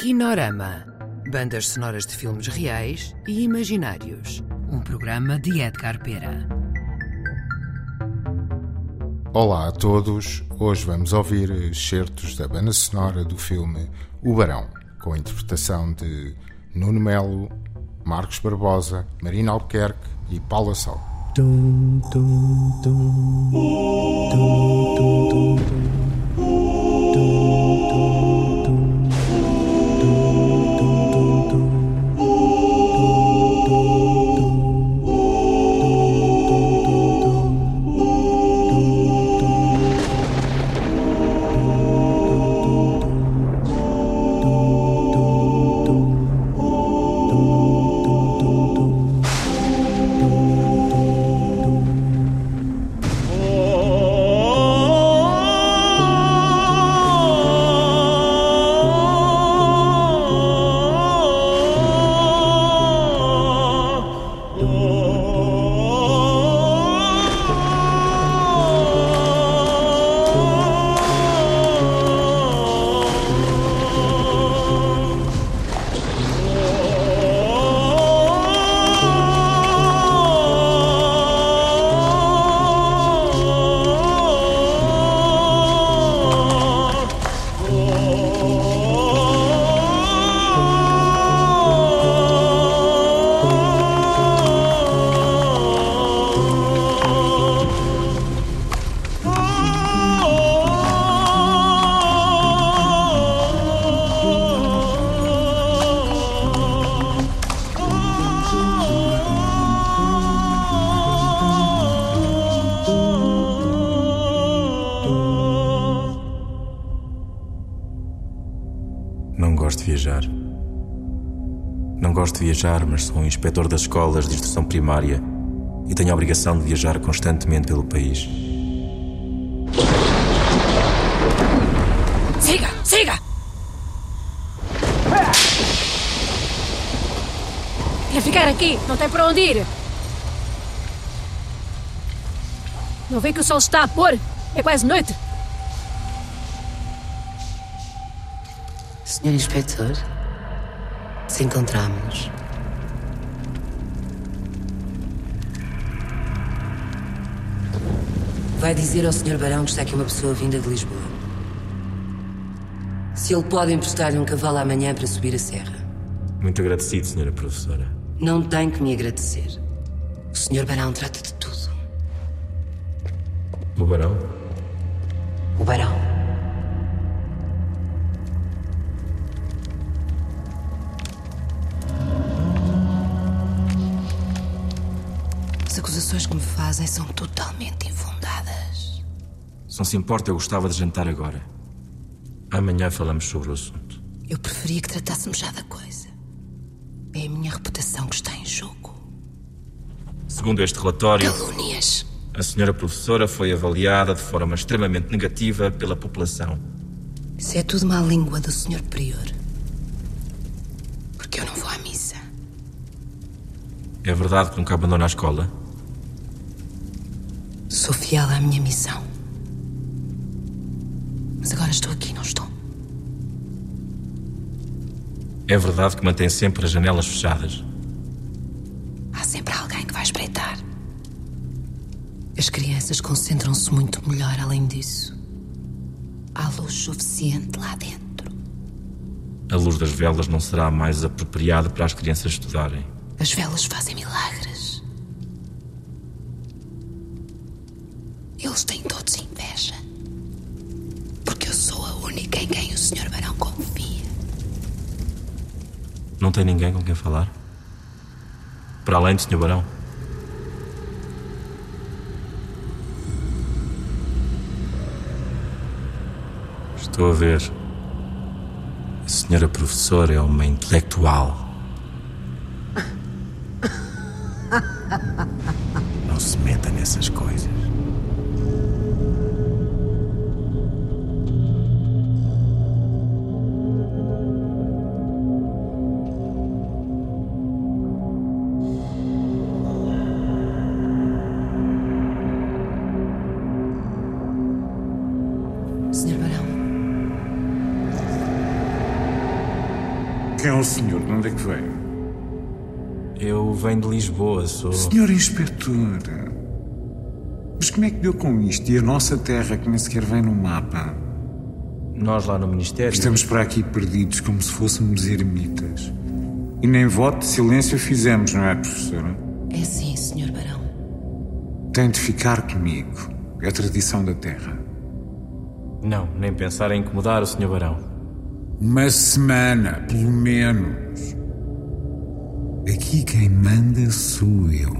Kinorama. Bandas sonoras de filmes reais e imaginários. Um programa de Edgar Pera. Olá a todos. Hoje vamos ouvir excertos da banda sonora do filme O Barão, com a interpretação de Nuno Melo, Marcos Barbosa, Marina Albuquerque e Paula Sol. Tum, tum, tum. Não gosto de viajar. Não gosto de viajar, mas sou um inspetor das escolas de instrução primária e tenho a obrigação de viajar constantemente pelo país. Siga! Siga! Quer ficar aqui? Não tem para onde ir. Não vê que o sol está a pôr? É quase noite. Senhor Inspetor, se encontramos. Vai dizer ao Sr. Barão que está aqui uma pessoa vinda de Lisboa. Se ele pode emprestar-lhe um cavalo amanhã para subir a serra. Muito agradecido, senhora professora. Não tem que me agradecer. O Sr. Barão trata de tudo. O barão? O Barão. As acusações que me fazem são totalmente infundadas. Se não se importa, eu gostava de jantar agora. Amanhã falamos sobre o assunto. Eu preferia que tratássemos já da coisa. É a minha reputação que está em jogo. Segundo este relatório, Calúnias. a senhora professora foi avaliada de forma extremamente negativa pela população. Isso é tudo má língua do Sr. Prior. Porque eu não vou à missa. É verdade que nunca abandona a escola? Sou fiel à minha missão. Mas agora estou aqui, não estou? É verdade que mantém sempre as janelas fechadas? Há sempre alguém que vai espreitar. As crianças concentram-se muito melhor além disso. Há luz suficiente lá dentro. A luz das velas não será mais apropriada para as crianças estudarem. As velas fazem milagres. Eles têm todos inveja. Porque eu sou a única em quem o Sr. Barão confia. Não tem ninguém com quem falar? Para além do Sr. Barão? Estou a ver. A senhora professora é uma intelectual. Não se meta nessas coisas. Sr. Barão. quem é o senhor? De onde é que veio? Eu venho de Lisboa, sou. Senhor Inspetor. Mas como é que deu com isto? E a nossa terra que nem sequer vem no mapa? Nós lá no Ministério. Estamos para aqui perdidos como se fôssemos ermitas. E nem voto de silêncio fizemos, não é, professora? É sim, Sr. Barão. Tem de ficar comigo. É a tradição da terra. Não, nem pensar em incomodar o Sr. Barão. Uma semana, pelo menos. Aqui quem manda sou eu.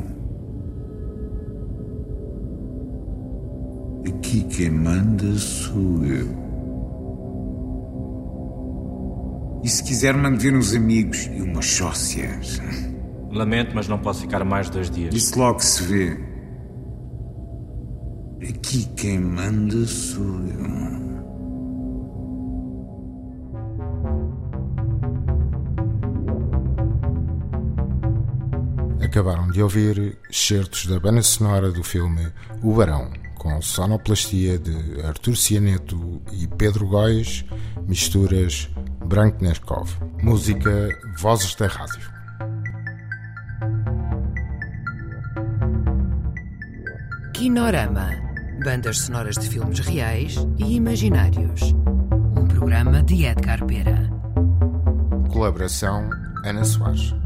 Aqui quem manda sou eu. E se quiser, mande ver uns amigos e umas sócias. Lamento, mas não posso ficar mais dois dias. Isso logo se vê. Aqui quem manda sou eu. Acabaram de ouvir certos da banda sonora do filme O Barão, com sonoplastia de Artur Cianeto e Pedro Góis, misturas Branco Neskov. Música Vozes da Rádio. Kinorama. Bandas sonoras de filmes reais e imaginários. Um programa de Edgar Pera. Colaboração Ana Soares.